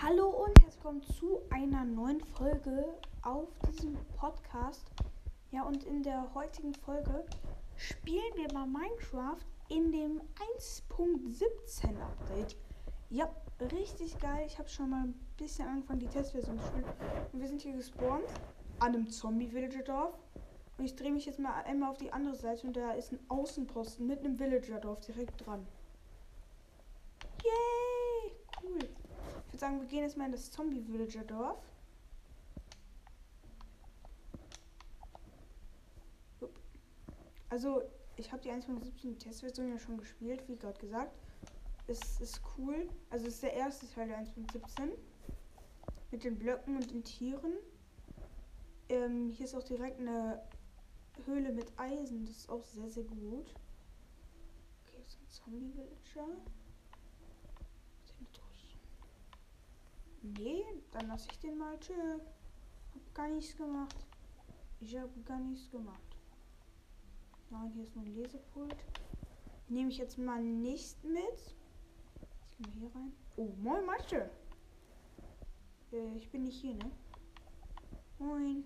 Hallo und herzlich willkommen zu einer neuen Folge auf diesem Podcast. Ja, und in der heutigen Folge spielen wir mal Minecraft in dem 1.17 Update. Ja, richtig geil. Ich habe schon mal ein bisschen angefangen, die Testversion zu spielen. Und wir sind hier gespawnt an einem Zombie-Villager-Dorf. Und ich drehe mich jetzt mal einmal auf die andere Seite und da ist ein Außenposten mit einem Villager-Dorf direkt dran. Yay! Würde sagen, wir gehen jetzt mal in das Zombie-Villager-Dorf. Also, ich habe die 1.17 Testversion ja schon gespielt, wie gerade gesagt. Es ist cool. Also, es ist der erste Teil der 1.17. Mit den Blöcken und den Tieren. Ähm, hier ist auch direkt eine Höhle mit Eisen. Das ist auch sehr, sehr gut. Okay, ist ein Zombie-Villager. Nee, dann lasse ich den mal. Tschö. Hab gar nichts gemacht. Ich habe gar nichts gemacht. Nein, hier ist nur ein Lesepult. Nehme ich jetzt mal nicht mit. Ich gehe hier rein. Oh, moin, Mathe. Äh, ich bin nicht hier, ne? Moin.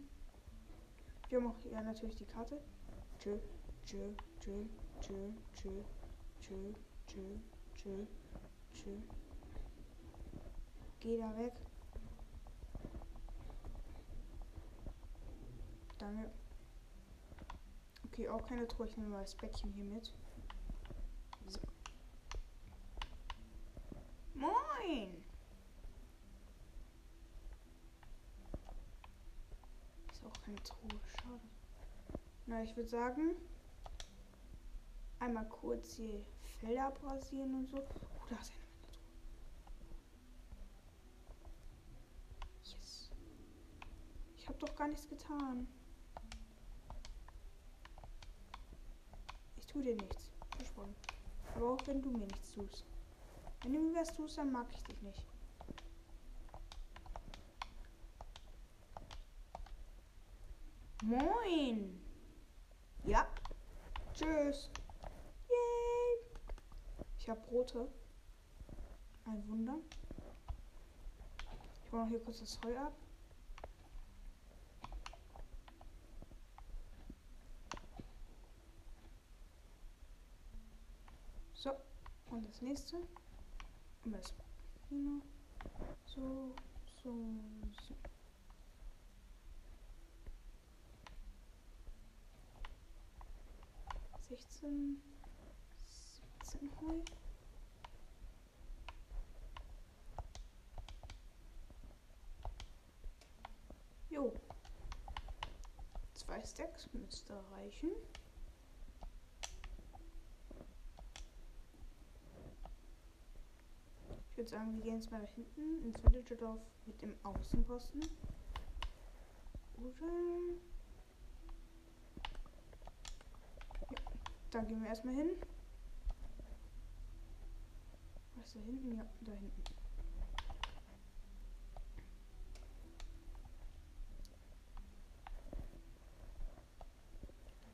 Wir haben auch hier natürlich die Karte. Tschö, tschö, tschö, tschö, tschö, tschö, tschö, tschö, tschö. Geh da weg. Danke. Okay, auch keine Truhe. Ich nehme mal das Bettchen hier mit. So. Moin! Ist auch keine Truhe. Schade. Na, ich würde sagen, einmal kurz hier Felder abrasieren und so. Oh, da ist eine Ich habe doch gar nichts getan. Ich tue dir nichts. Versprochen. Aber auch wenn du mir nichts tust. Wenn du mir was tust, dann mag ich dich nicht. Moin. Ja. Tschüss. Yay. Ich habe Brote. Ein Wunder. Ich baue noch hier kurz das Heu ab. So, und das nächste. Kino. So, so, so. Sechzehn, siebzehn Heu. Jo. Zwei Stacks müsste reichen. Würde sagen, wir gehen jetzt mal nach hinten ins Villagerdorf mit dem Außenposten. Oder? Ja, da gehen wir erstmal hin. Was ist da hinten? Ja, da hinten.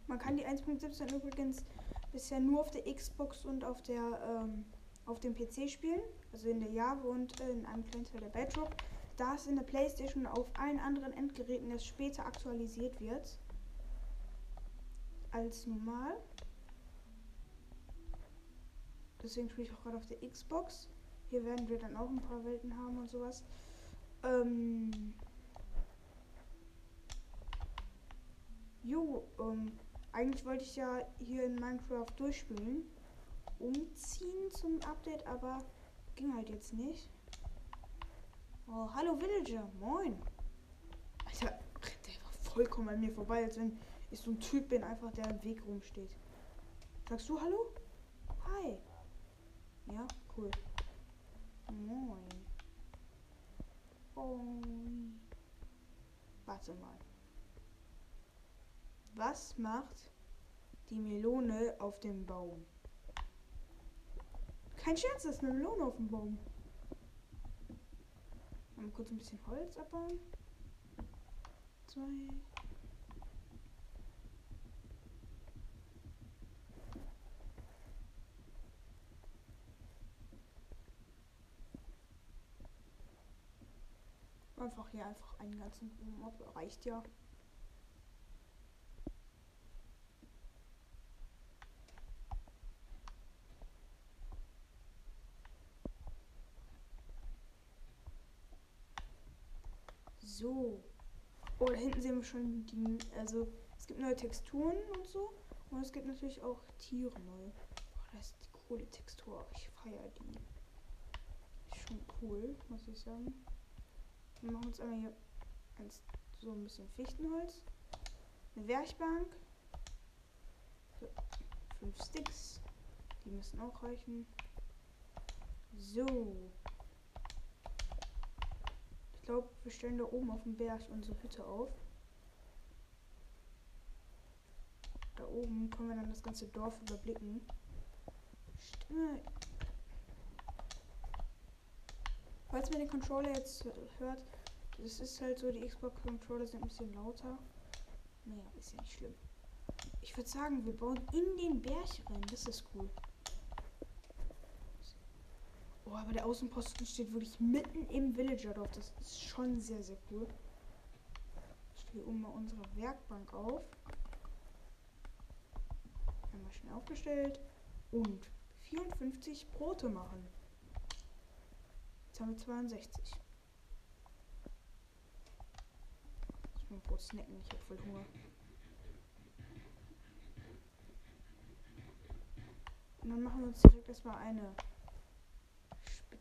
Man kann die 1.17 übrigens bisher nur auf der Xbox und auf der ähm, auf dem PC spielen, also in der Java und äh, in einem kleinen Teil der Bedrock. Da es in der Playstation auf allen anderen Endgeräten erst später aktualisiert wird als normal. Deswegen spiele ich auch gerade auf der Xbox. Hier werden wir dann auch ein paar Welten haben und sowas. Ähm jo, ähm, eigentlich wollte ich ja hier in Minecraft durchspielen. Umziehen zum Update, aber ging halt jetzt nicht. Oh, hallo Villager, moin. Alter, der war vollkommen an mir vorbei, als wenn ich so ein Typ bin, einfach der im Weg rumsteht. Sagst du Hallo? Hi. Ja, cool. Moin. Moin. Warte mal. Was macht die Melone auf dem Baum? Kein Scherz, das ist eine Melone auf dem Baum. Mal kurz ein bisschen Holz abbauen. Zwei. Einfach hier einfach einen ganzen Mob reicht ja. So. Oh, da hinten sehen wir schon die. Also, es gibt neue Texturen und so. Und es gibt natürlich auch Tiere neu. Oh, das ist die coole Textur. Ich feiere die. Ist schon cool, muss ich sagen. Wir machen uns einmal hier eins, so ein bisschen Fichtenholz. Eine Werkbank. So, fünf Sticks. Die müssen auch reichen. So glaube, wir stellen da oben auf dem Berg unsere Hütte auf. Da oben können wir dann das ganze Dorf überblicken. Stimme. Falls man den Controller jetzt hört, das ist halt so, die Xbox-Controller sind ein bisschen lauter. Naja, ist ja nicht schlimm. Ich würde sagen, wir bauen in den Berg rein. Das ist cool. Oh, aber der Außenposten steht wirklich mitten im Villagerdorf. Das ist schon sehr, sehr cool. Ich stelle um mal unsere Werkbank auf. Einmal schnell aufgestellt. Und 54 Brote machen. Jetzt haben wir 62. Ich muss Brot snacken, ich habe voll Hunger. Und dann machen wir uns direkt erstmal eine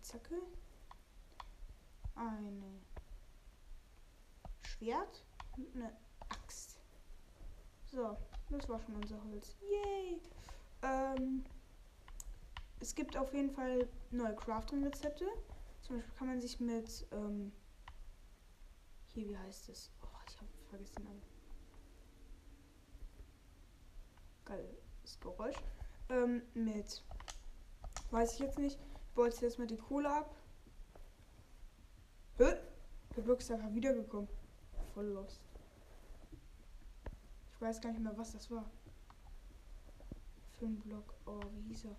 Spitzhacke, eine Schwert und eine Axt. So, das war schon unser Holz. Yay! Ähm, es gibt auf jeden Fall neue Crafting-Rezepte. Zum Beispiel kann man sich mit, ähm, hier, wie heißt es? Oh, ich habe vergessen den Namen. Geiles Geräusch. Ähm, mit, weiß ich jetzt nicht, bolze jetzt mal die Kohle ab. Hä? Einfach wiedergekommen. Voll lost. Ich weiß gar nicht mehr, was das war. Für ein Block. Oh, wie hieß er?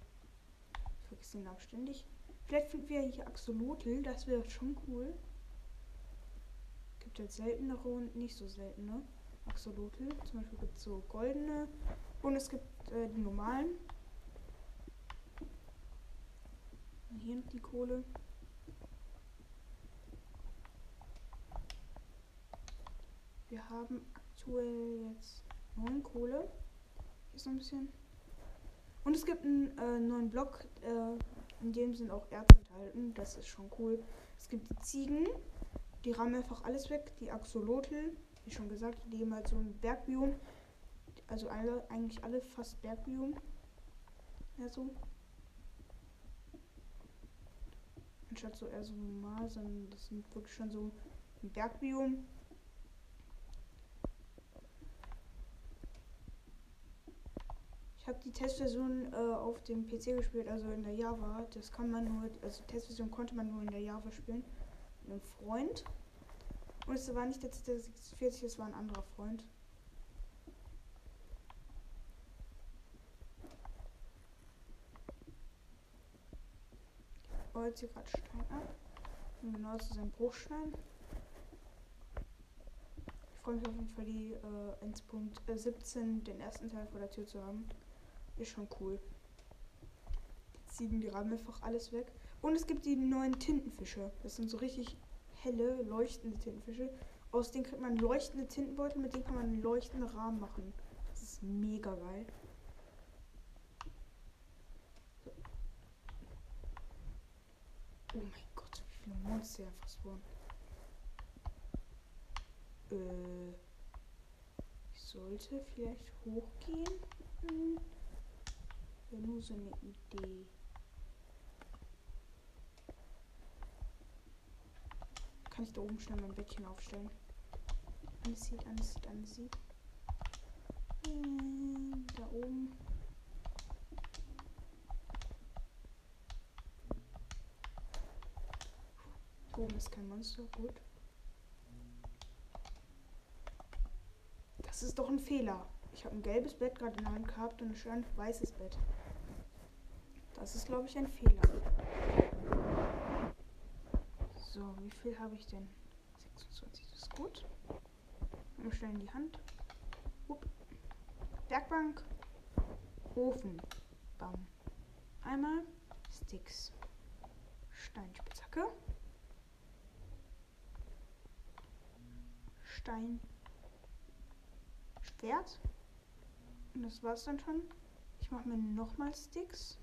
Ich vergesse den Namen ständig. Vielleicht finden wir hier Axolotl. Das wäre schon cool. Gibt jetzt seltenere und nicht so seltene Axolotl. Zum Beispiel gibt es so goldene. Und es gibt äh, die normalen. Hier noch die Kohle. Wir haben aktuell jetzt neun Kohle. Hier ist noch ein bisschen. Und es gibt einen äh, neuen Block, äh, in dem sind auch Erz enthalten. Das ist schon cool. Es gibt die Ziegen, die rammen einfach alles weg. Die Axolotl, wie schon gesagt, die leben halt so ein Bergbiom. Also alle, eigentlich alle fast Bergbiom. Ja, so. Anstatt so eher so normal, sondern das sind wirklich schon so ein Bergbiom. Ich habe die Testversion äh, auf dem PC gespielt, also in der Java. Das kann man nur, also Testversion konnte man nur in der Java spielen. Mit einem Freund. Und es war nicht der Z46, es war ein anderer Freund. Baut hier gerade Stein ab. Und genau zu seinem Bruchstein. Ich freue mich auf jeden Fall, die äh, 1.17, den ersten Teil vor der Tür zu haben. Ist schon cool. Die Ziegen, die rammen einfach alles weg. Und es gibt die neuen Tintenfische. Das sind so richtig helle, leuchtende Tintenfische. Aus denen kriegt man leuchtende Tintenbeutel, mit denen kann man einen leuchtenden Rahmen machen. Das ist mega geil. Oh mein Gott, wie viele Monster einfach spawnen. Äh, ich sollte vielleicht hochgehen. Hm. Wäre nur so eine Idee. Kann ich da oben schnell mein Bettchen aufstellen? Sieht, alles sieht. Hm, da oben. Oben ist kein Monster. Gut. Das ist doch ein Fehler. Ich habe ein gelbes Bett gerade in der Hand gehabt und ein schön weißes Bett. Das ist, glaube ich, ein Fehler. So, wie viel habe ich denn? 25, das ist gut. Wir schnell in die Hand. Upp. Werkbank. Ofen. Bam. Einmal. Sticks. Steinspitzhacke. Stein. Schwert. Und das war's dann schon. Ich mache mir nochmal Sticks.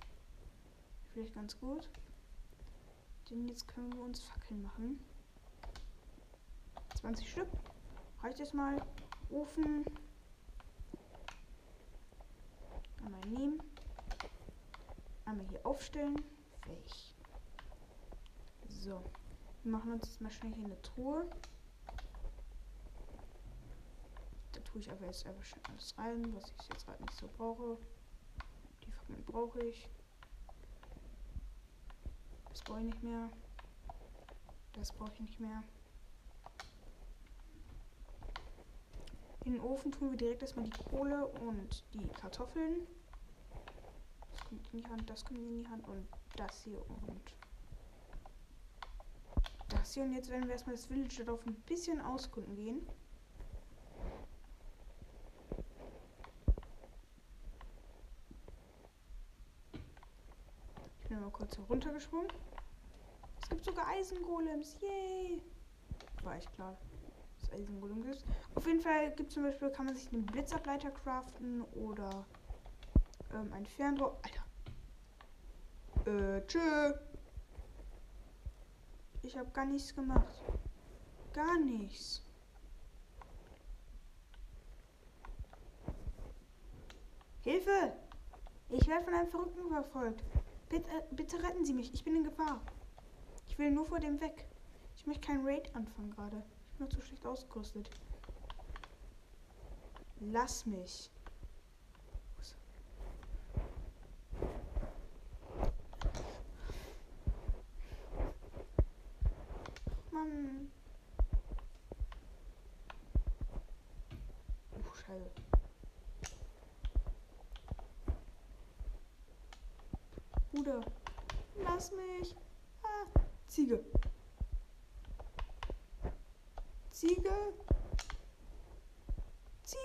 Vielleicht ganz gut. Denn jetzt können wir uns Fackeln machen. 20 Stück. Reicht jetzt mal. Ofen. Einmal nehmen. Einmal hier aufstellen. Weg. So. Wir machen uns jetzt mal schnell hier eine Truhe. Da tue ich aber jetzt einfach schnell alles rein, was ich jetzt gerade nicht so brauche. Die Fackeln brauche ich. Das brauche ich nicht mehr. Das brauche ich nicht mehr. In den Ofen tun wir direkt erstmal die Kohle und die Kartoffeln. Das kommt in die Hand, das kommt in die Hand und das hier und das hier. Und jetzt werden wir erstmal das Village darauf ein bisschen auskunden gehen. Ich bin mal kurz heruntergesprungen. Es gibt sogar Eisengolems. Yay! War ich klar. Das Eisengolem ist. Auf jeden Fall gibt es zum Beispiel, kann man sich einen Blitzableiter craften oder ähm, ein Fernrohr. Alter. Äh, tschö. Ich habe gar nichts gemacht. Gar nichts. Hilfe! Ich werde von einem Verrückten verfolgt. Bitte, äh, bitte retten Sie mich. Ich bin in Gefahr. Ich will nur vor dem weg. Ich möchte keinen Raid anfangen gerade. Ich bin noch zu schlecht ausgerüstet. Lass mich. Mann. Oh, Scheiße. Bruder, lass mich. Ah, Ziege. Ziege. Ziege.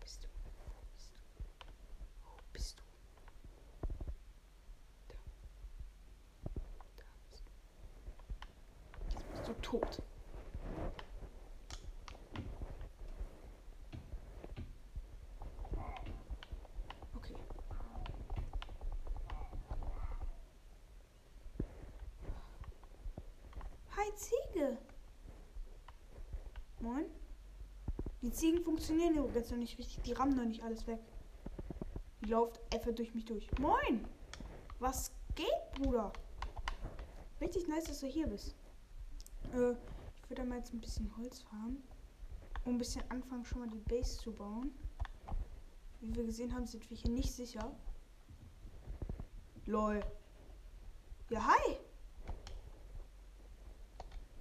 Bist du? Bist du? Wo bist du? Da. Da bist du. Jetzt bist du tot. Okay. Hi Ziege. Moin. Die Ziegen funktionieren übrigens noch nicht richtig. Die rammen noch nicht alles weg. Die läuft einfach durch mich durch. Moin. Was geht, Bruder? Richtig nice, dass du hier bist. Äh, ich würde mal jetzt ein bisschen Holz farmen. Um ein bisschen anfangen, schon mal die Base zu bauen. Wie wir gesehen haben, sind wir hier nicht sicher. Lol. Ja, hi.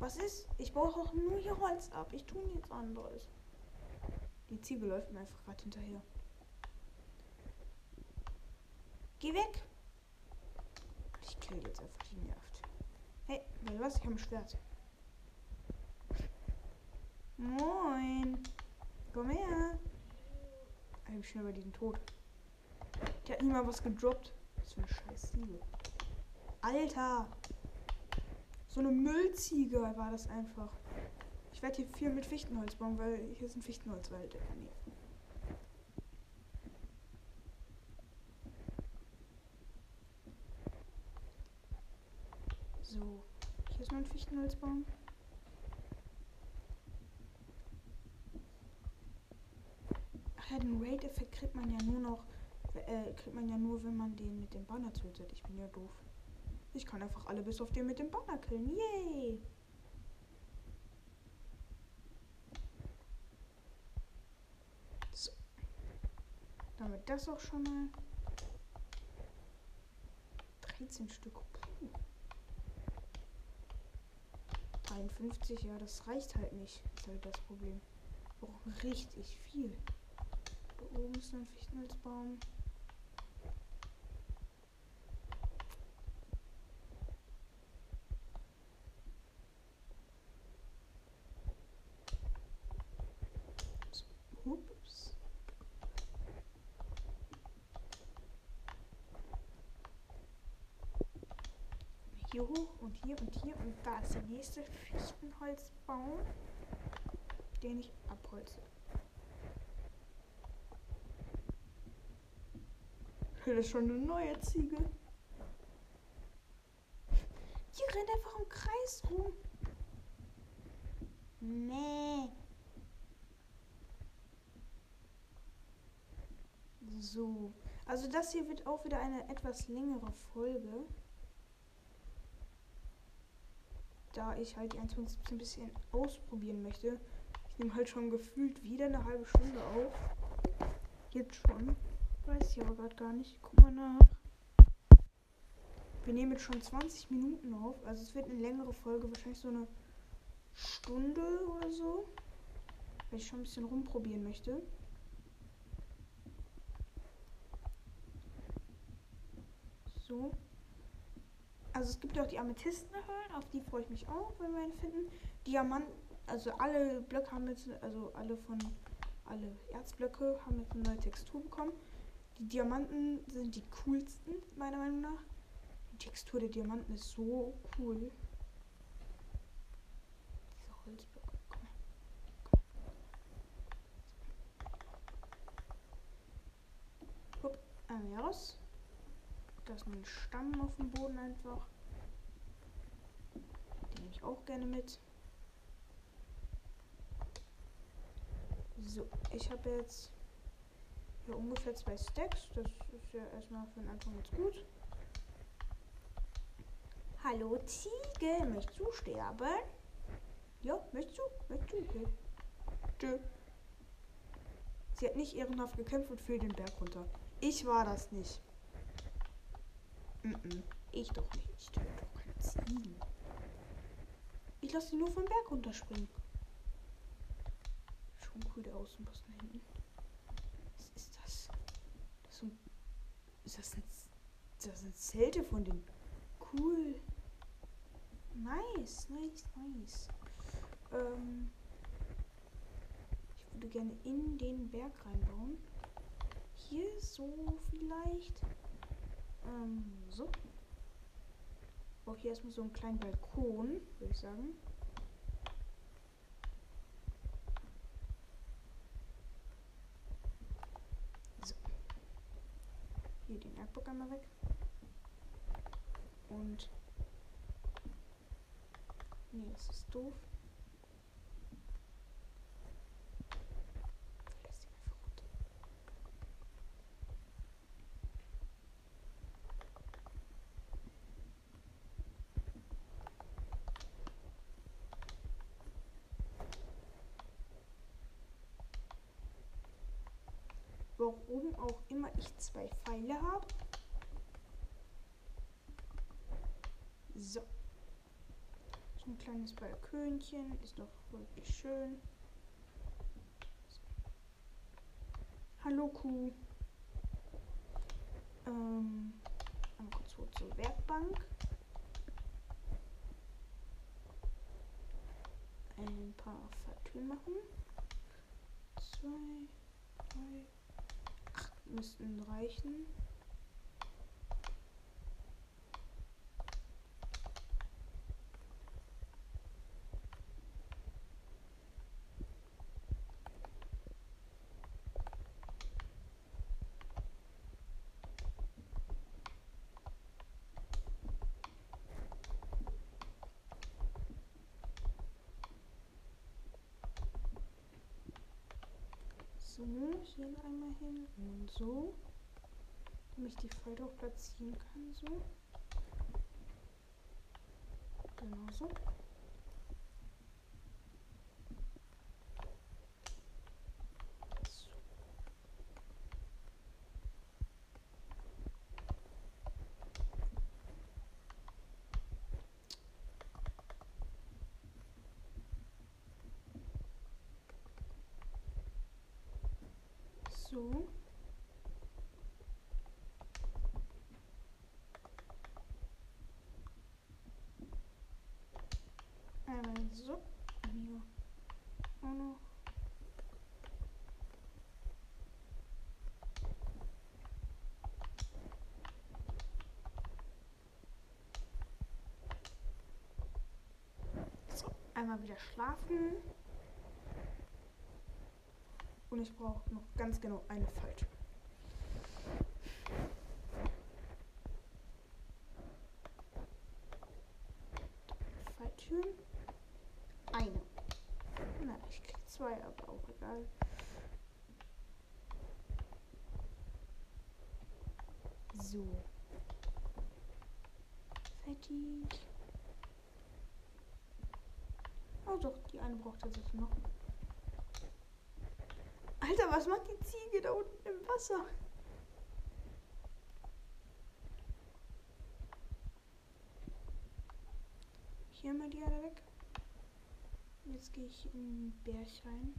Was ist? Ich baue auch nur hier Holz ab. Ich tue nichts anderes. Die Ziege läuft mir einfach gerade hinterher. Geh weg. Ich kill jetzt einfach die nervt. Hey, was? Ich habe ein Schwert. Moin. Komm her. Ich bin schnell bei diesem Tod. Der hat nie mal was gedroppt. Was für eine scheiß Ziege. Alter. So eine Müllziege war das einfach. Ich werde hier viel mit Fichtenholz bauen, weil hier ist ein Fichtenholzwald. Nee. So, hier ist noch ein Fichtenholzbaum. Ach ja, den Raid-Effekt kriegt man ja nur noch, äh, kriegt man ja nur, wenn man den mit dem Banner tötet. Ich bin ja doof. Ich kann einfach alle bis auf den mit dem Banner killen. Yay! So. Damit das auch schon mal. 13 Stück. Puh. 53, ja, das reicht halt nicht. Ist halt das Problem. Wir brauchen richtig viel. Da oben ist ein Fichtenholzbaum. Hier hoch und hier und hier und da ist der nächste Fichtenholzbaum, den ich abholze. Das ist schon eine neue Ziege. Die rennt einfach im Kreis rum. Nee. So. Also das hier wird auch wieder eine etwas längere Folge. Da ich halt die 1.17 ein bisschen ausprobieren möchte. Ich nehme halt schon gefühlt wieder eine halbe Stunde auf. Jetzt schon. Weiß ich aber gerade gar nicht. Guck mal nach. Wir nehmen jetzt schon 20 Minuten auf. Also es wird eine längere Folge. Wahrscheinlich so eine Stunde oder so. Weil ich schon ein bisschen rumprobieren möchte. So. Also es gibt ja auch die Amethystenhöhlen, auf die freue ich mich auch, wenn wir einen finden. Diamanten, also alle Blöcke haben jetzt, also alle von, alle Erzblöcke haben jetzt eine neue Textur bekommen. Die Diamanten sind die coolsten, meiner Meinung nach. Die Textur der Diamanten ist so cool. Diese Holzblöcke, komm her. Komm her. Hup, einmal raus. Ist ein Stamm auf dem Boden einfach. Den nehme ich auch gerne mit. So, ich habe jetzt hier ungefähr zwei Stacks. Das ist ja erstmal für den Anfang jetzt gut. Hallo Ziege, möchtest du sterben? Ja, möchtest du? Möchtest du? Okay. Tschö. Sie hat nicht ehrenhaft gekämpft und fiel den Berg runter. Ich war das nicht. Mm -mm. Ich doch nicht. Ich töte doch keine Ziegen. Ich lasse sie nur vom Berg runterspringen. Schon cool der Außenposten hinten. Was ist das? Das ist, ein, ist das ein, das sind Zelte von den cool. Nice, nice, nice. Ähm, ich würde gerne in den Berg reinbauen. Hier so vielleicht. Ähm, so. Ich brauche hier erstmal so einen kleinen Balkon, würde ich sagen. So. Hier den Erdbock einmal weg. Und. Nee, das ist doof. Warum auch immer ich zwei Pfeile habe. So. So ein kleines Balkönchen. Ist doch wirklich schön. So. Hallo Kuh. Ähm, einmal kurz hoch zur Werkbank. Ein paar Fackeln machen. Zwei, drei, müssten reichen. So, hier noch einmal hin und so. Damit ich die Pfeile auch platzieren kann, so. Genau. So. So. Einmal so. Hier. Auch noch. So, einmal wieder schlafen. Und ich brauche noch ganz genau eine Falltür. Falltüren. Eine. Na, ich krieg zwei, aber auch egal. So. Fertig. Oh doch, die eine braucht tatsächlich noch. Alter, was macht die Ziege da unten im Wasser? Hier mal die alle weg. Jetzt gehe ich in den Berg rein.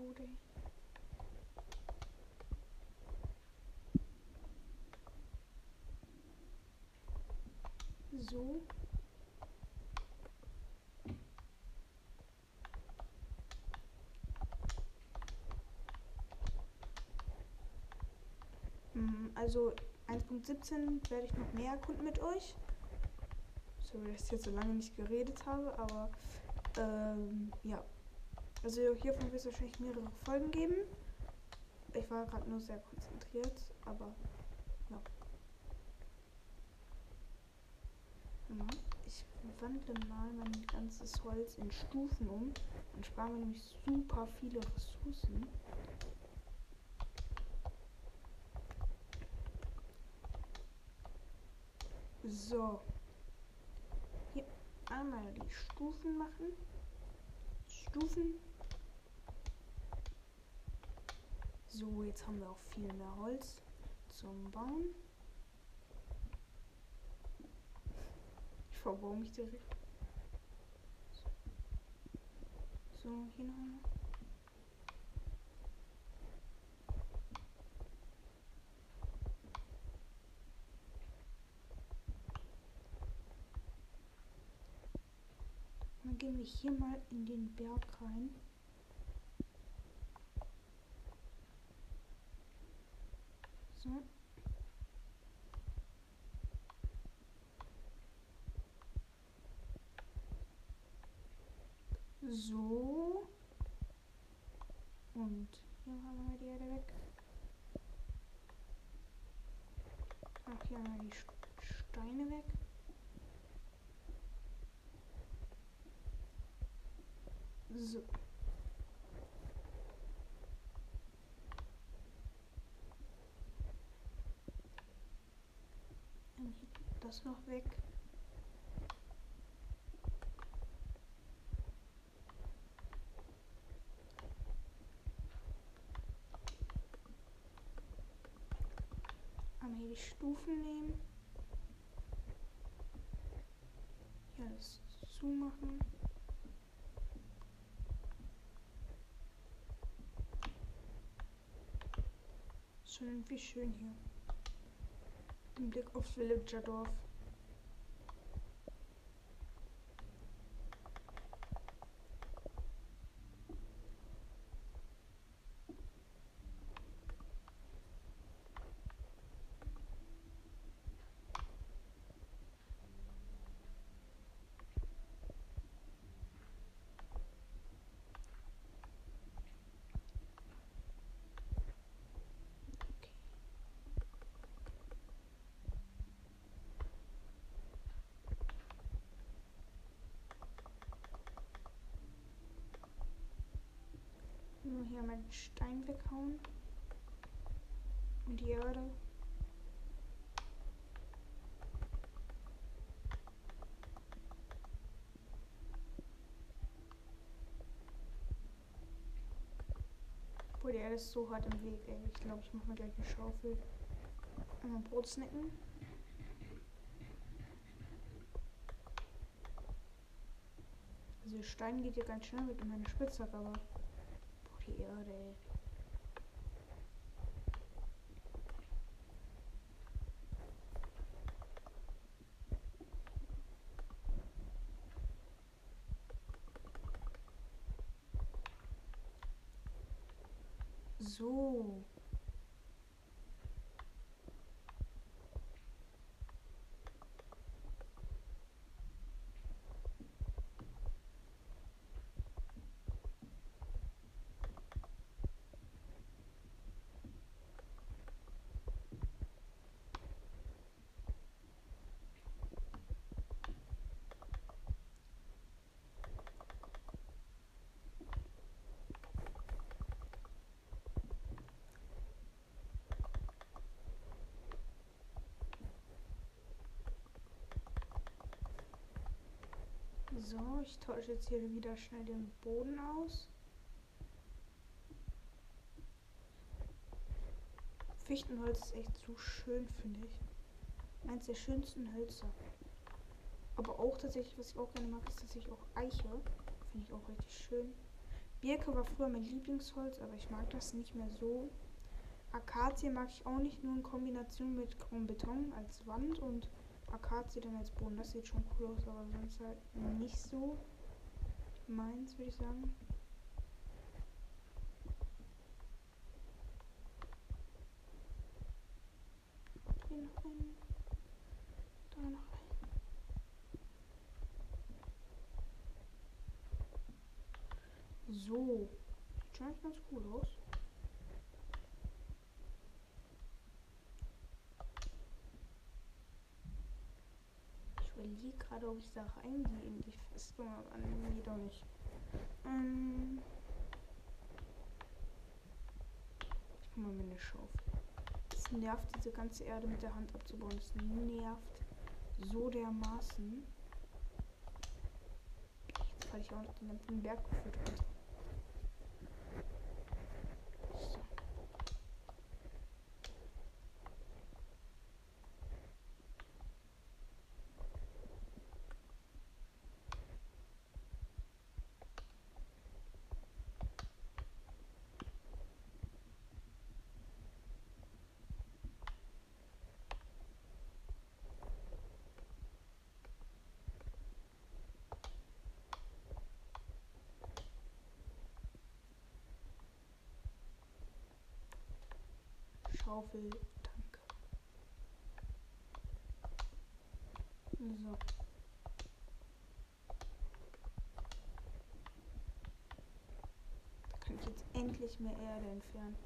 Ey. So. Mm, Also 1.17 werde ich noch mehr erkunden mit euch. Sorry, dass ich jetzt so lange nicht geredet habe, aber ähm, ja. Also hiervon wird es wahrscheinlich mehrere Folgen geben. Ich war gerade nur sehr konzentriert, aber ja. Ja, Ich wandle mal mein ganzes Holz in Stufen um. Dann sparen wir nämlich super viele Ressourcen. So. Hier einmal die Stufen machen. Stufen. So, jetzt haben wir auch viel mehr Holz zum Bauen. Ich verbaue mich direkt. So, hier noch einmal. Dann gehen wir hier mal in den Berg rein. So. So. Und hier haben wir die Erde weg. Ach, hier haben wir die St- Steine weg. So. Das noch weg. Einmal hier die Stufen nehmen. Hier alles zumachen. Schon irgendwie schön hier. Im Blick aufs Villagerdorf. wieder meinen Stein weghauen. Und die Erde. Boah, die Erde ist so hart im Weg, ey. Ich glaube, ich mache mir gleich eine Schaufel. Einmal Brot snacken. Also Stein geht hier ganz schnell mit meiner Spitzhacke, aber Boah, die Erde, ey. So. So, ich tausche jetzt hier wieder schnell den Boden aus. Fichtenholz ist echt so schön, finde ich. Eins der schönsten Hölzer. Aber auch tatsächlich, was ich auch gerne mag, ist tatsächlich auch Eiche. Finde ich auch richtig schön. Birke war früher mein Lieblingsholz, aber ich mag das nicht mehr so. Akazie mag ich auch nicht, nur in Kombination mit Beton als Wand und Akazie dann als Boden. Das sieht schon cool aus, aber sonst halt nicht so meins, würde ich sagen. Hier noch ein. Da noch ein. So. Sieht schon ganz cool aus. Überlege gerade, ob ich da reingehe in die Festung, aber nee, doch nicht. Ähm ich hole mal meine Schaufel. Es nervt, diese ganze Erde mit der Hand abzubauen. Das nervt so dermaßen. Jetzt falle ich auch noch den ganzen Berg geführt runter. Schaufel, danke. So. Da kann ich jetzt endlich mehr Erde entfernen.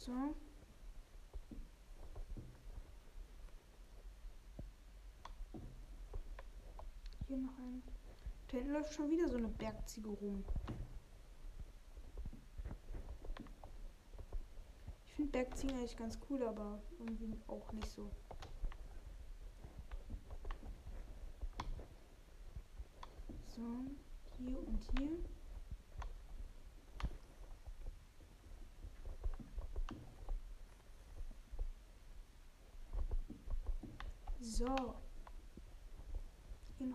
So. Hier noch ein. Da hinten läuft schon wieder so eine Bergziege rum. Ich finde Bergziegen eigentlich ganz cool, aber irgendwie auch nicht so. So. Hier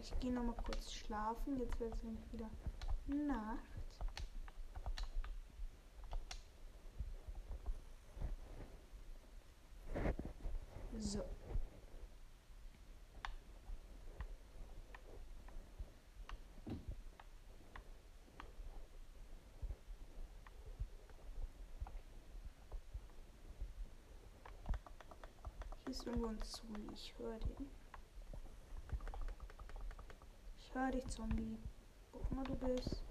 ich gehe noch mal kurz schlafen. Jetzt wird es nämlich wieder Nacht. So. Hier ist irgendwo ein Zombie. Ich höre den. Höre dich, Zombie. Wo auch immer du bist.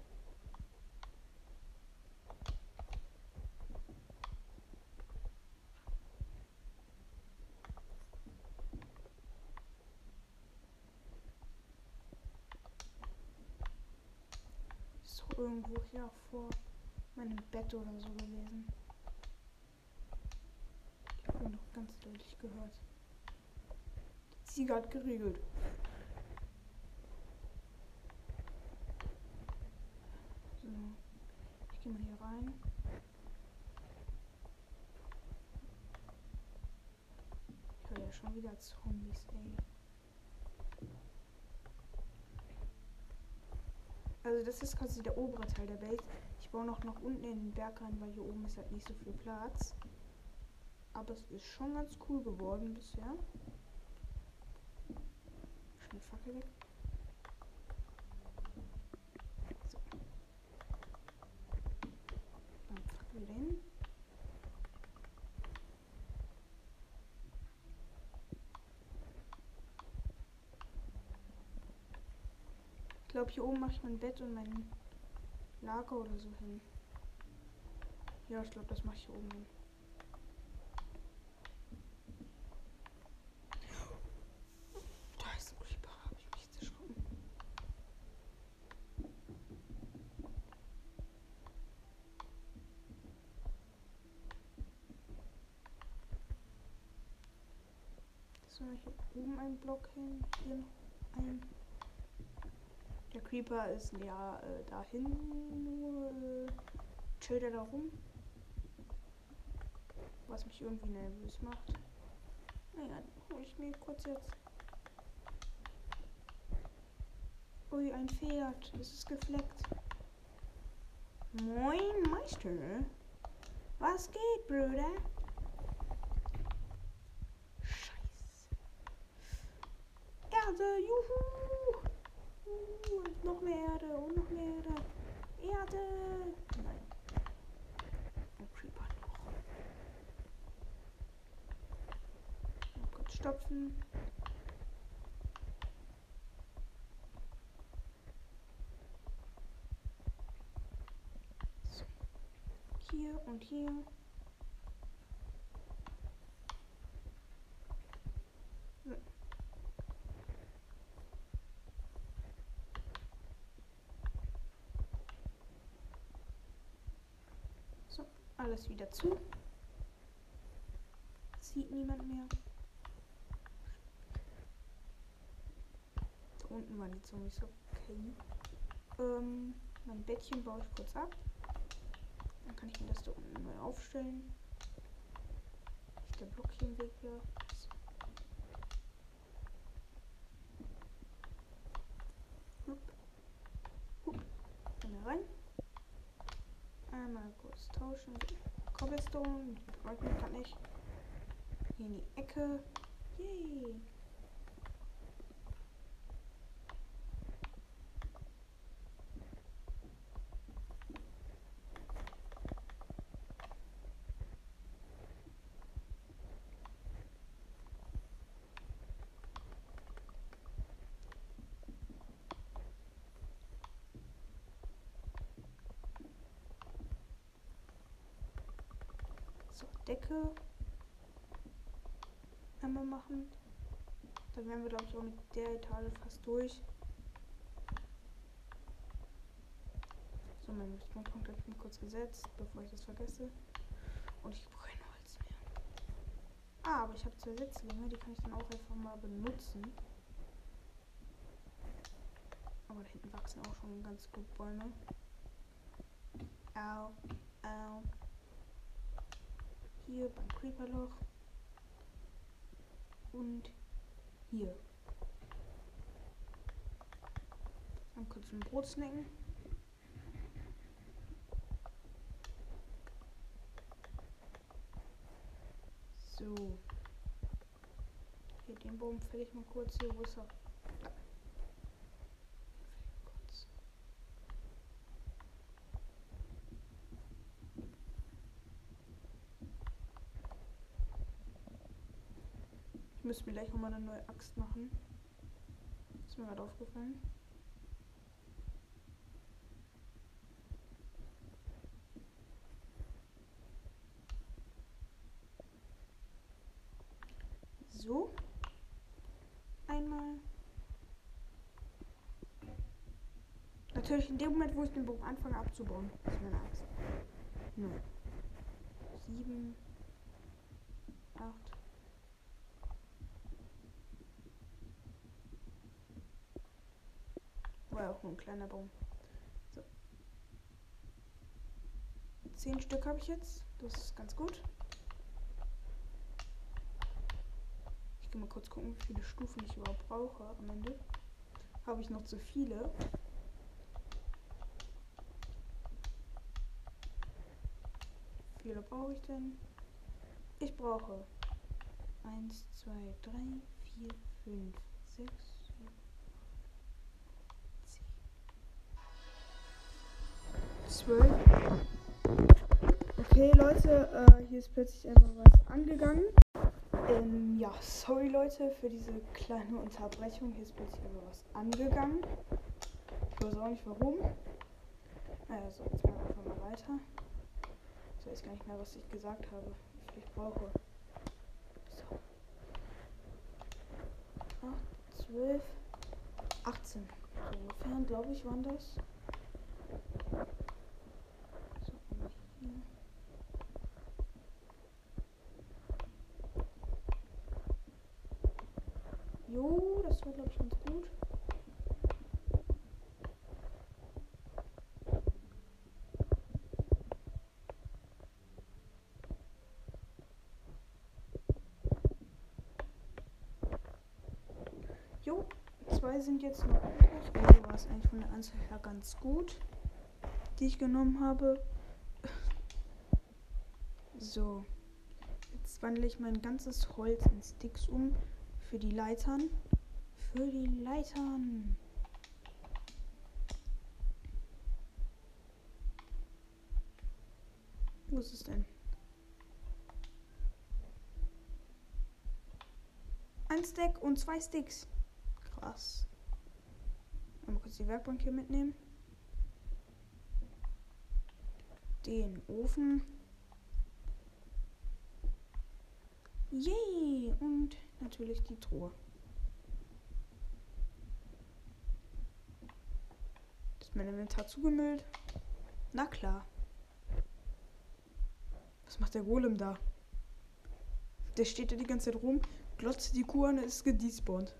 Ist irgendwo hier vor meinem Bett oder so gewesen. Ich habe noch ganz deutlich gehört. Die Ziege hat geriegelt. So. Ich gehe mal hier rein. Ich höre ja schon wieder Zombies, ey. Also das ist quasi der obere Teil der Base. Ich baue noch nach unten in den Berg rein, weil hier oben ist halt nicht so viel Platz. Aber es ist schon ganz cool geworden bisher. Schnell Fackel weg. So. Hin. Ich glaube, hier oben mache ich mein Bett und mein Lager oder so hin. Ja, ich glaube, das mache ich hier oben hin. Da ist ein Creeper, habe ich mich jetzt erschrocken. So, hier oben ein Block hin, hier noch ein. Der Creeper ist ja äh, dahin nur äh, chillt er da rum. Was mich irgendwie nervös macht. Naja, hole ich mir kurz jetzt. Ui, ein Pferd. Es ist gefleckt. Moin, Meister. Was geht, Bruder? Scheiße. Erde, juhu. Und noch mehr Erde und noch mehr Erde. Erde. Nein. Ein Creeper noch. Mal kurz stopfen. So. Hier und hier. So. So, alles wieder zu. Sieht niemand mehr. Da unten waren die Zombies okay. Ähm, mein Bettchen baue ich kurz ab. Dann kann ich mir das da unten neu aufstellen. der Block hier im Weg wäre. Hup. Hup. Dann da rein. Einmal kurz tauschen. Cobblestone. Braucht man gerade nicht. Hier in die Ecke. Yay. So, Decke einmal machen. Dann wären wir, glaube ich, auch mit der Etage fast durch. So, mein Spawnpunkt habe ich kurz gesetzt, bevor ich das vergesse. Und ich brauche kein Holz mehr. Ah, aber ich habe zwei Setzlinge, die kann ich dann auch einfach mal benutzen. Aber da hinten wachsen auch schon ganz gut Bäume. Au, au. Hier beim Creeperloch. Und hier. Dann kurz ein Brot snacken. So. Hier den Baum fäll ich mal kurz hier. Wo ist er? Da. Den fäll ich mal kurz. Ich müsste mir gleich nochmal eine neue Axt machen. Ist mir gerade aufgefallen. So. Einmal. Natürlich in dem Moment, wo ich den Bogen anfange abzubauen. Ist meine Axt. Null. Sieben. Acht. War auch nur ein kleiner Baum. So. Zehn Stück habe ich jetzt. Das ist ganz gut. Ich gehe mal kurz gucken, wie viele Stufen ich überhaupt brauche am Ende. Habe ich noch zu viele? Wie viele brauche ich denn? Ich brauche 1, 2, 3, 4, 5, 6, 12. Okay, Leute, äh, hier ist plötzlich einfach was angegangen. Ähm, ja, sorry Leute für diese kleine Unterbrechung. Hier ist plötzlich einfach was angegangen. Ich weiß auch nicht warum. Naja, so, jetzt machen wir einfach mal weiter. Ich weiß gar nicht mehr, was ich gesagt habe, wie ich brauche. So. 8, 12, 18. So ungefähr, glaube ich, waren das. Jo, das war, glaube ich, ganz gut. Jo, zwei sind jetzt noch übrig. Also war es eigentlich von der Anzahl her ganz gut, die ich genommen habe. So, jetzt wandle ich mein ganzes Holz in Sticks um für die Leitern. Für die Leitern. Wo ist es denn? Ein Stack und zwei Sticks. Krass. Mal kurz die Werkbank hier mitnehmen. Den Ofen. Yay! Und natürlich die Truhe. Ist mein Inventar zugemüllt? Na klar. Was macht der Golem da? Der steht da die ganze Zeit rum, glotzt die Kuh an, ist gedespawnt.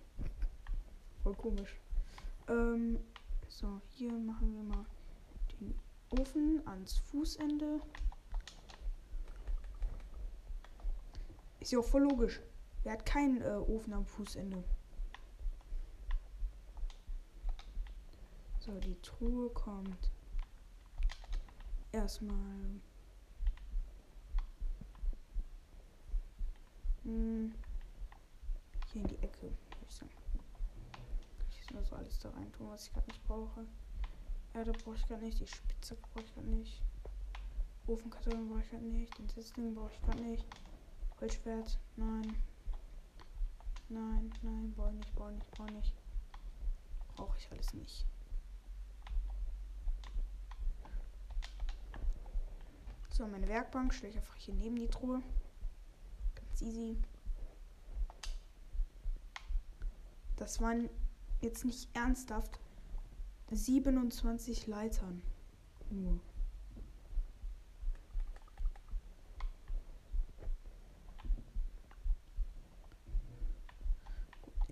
Voll komisch. Ähm, so, hier machen wir mal den Ofen ans Fußende. Ist ja auch voll logisch. Er hat keinen äh, Ofen am Fußende. So, die Truhe kommt. Erstmal. Hm, hier in die Ecke, ich sagen. Ich mal so alles da rein tun, was ich gerade nicht brauche. Erde brauche ich gerade nicht, die Spitze brauche ich gerade nicht. Ofenkarton brauche ich gerade nicht, den Sitzling brauche ich gerade nicht. Holzschwert, nein. Nein, nein, brauche ich nicht, brauche ich nicht, brauche ich nicht. Brauche ich alles nicht. So, meine Werkbank stelle ich einfach hier neben die Truhe. Ganz easy. Das waren jetzt nicht ernsthaft 27 Leitern. Nur.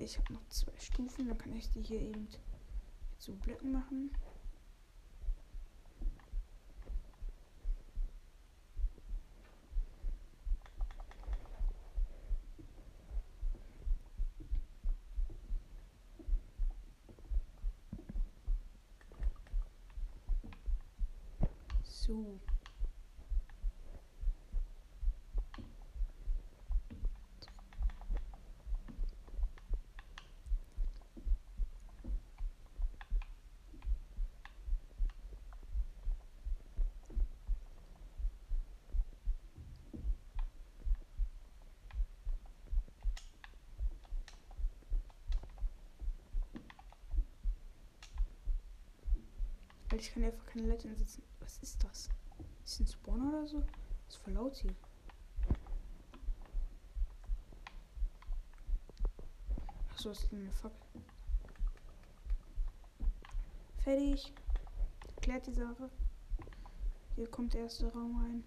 Ich habe noch zwei Stufen, dann kann ich die hier eben zu Blöcken machen. So. Weil ich kann einfach keine Leute setzen. Was ist das? Ist ein Spawn oder so? ist voll laut hier. Achso, ist eine Fackel. Fertig. Klärt die Sache. Hier kommt der erste Raum rein.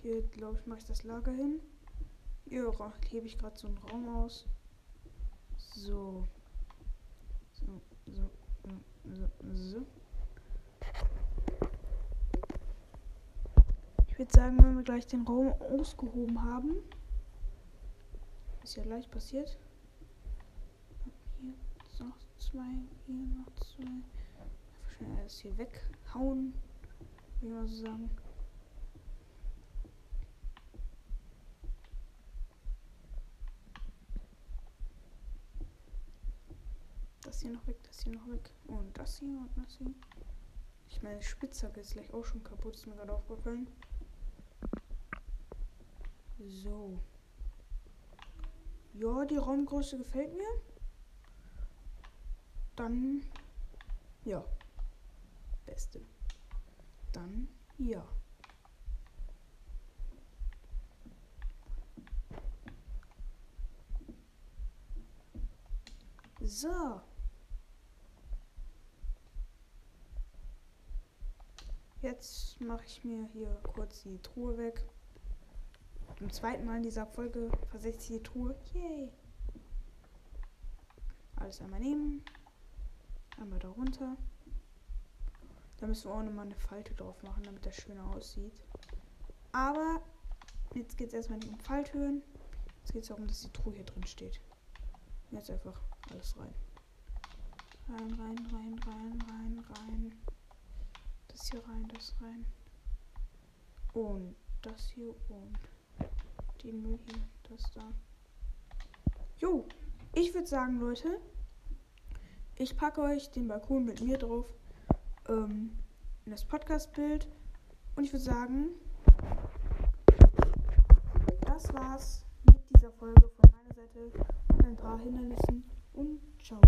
Hier, glaube ich, mache ich das Lager hin. Hier hebe ich gerade so einen Raum aus. So. So, so, so, so. Ich würde sagen, wenn wir gleich den Raum ausgehoben haben, ist ja leicht passiert. Hier noch zwei, hier noch zwei. Schnell alles hier weghauen, wie man so sagen. Noch weg, das hier noch weg. Und das hier und das hier. Ich meine, Spitzhacke ist gleich auch schon kaputt, ist mir gerade aufgefallen. So. Ja, die Raumgröße gefällt mir. Dann. Ja. Beste. Dann. Ja. So. Jetzt mache ich mir hier kurz die Truhe weg. Zum zweiten Mal in dieser Folge versetze ich die Truhe. Yay! Alles einmal nehmen. Einmal darunter. Da müssen wir auch nochmal eine Falte drauf machen, damit das schöner aussieht. Aber jetzt geht es erstmal nicht um Falltüren. Jetzt geht es darum, dass die Truhe hier drin steht. Jetzt einfach alles rein. Rein, rein, rein, rein, rein, rein. Das hier rein, das rein. Und das hier und den Müll hier, das da. Jo, ich würde sagen, Leute, ich packe euch den Balkon mit mir drauf ähm, in das Podcast-Bild. Und ich würde sagen, das war's mit dieser Folge von meiner Seite und ein paar Hindernissen und ciao.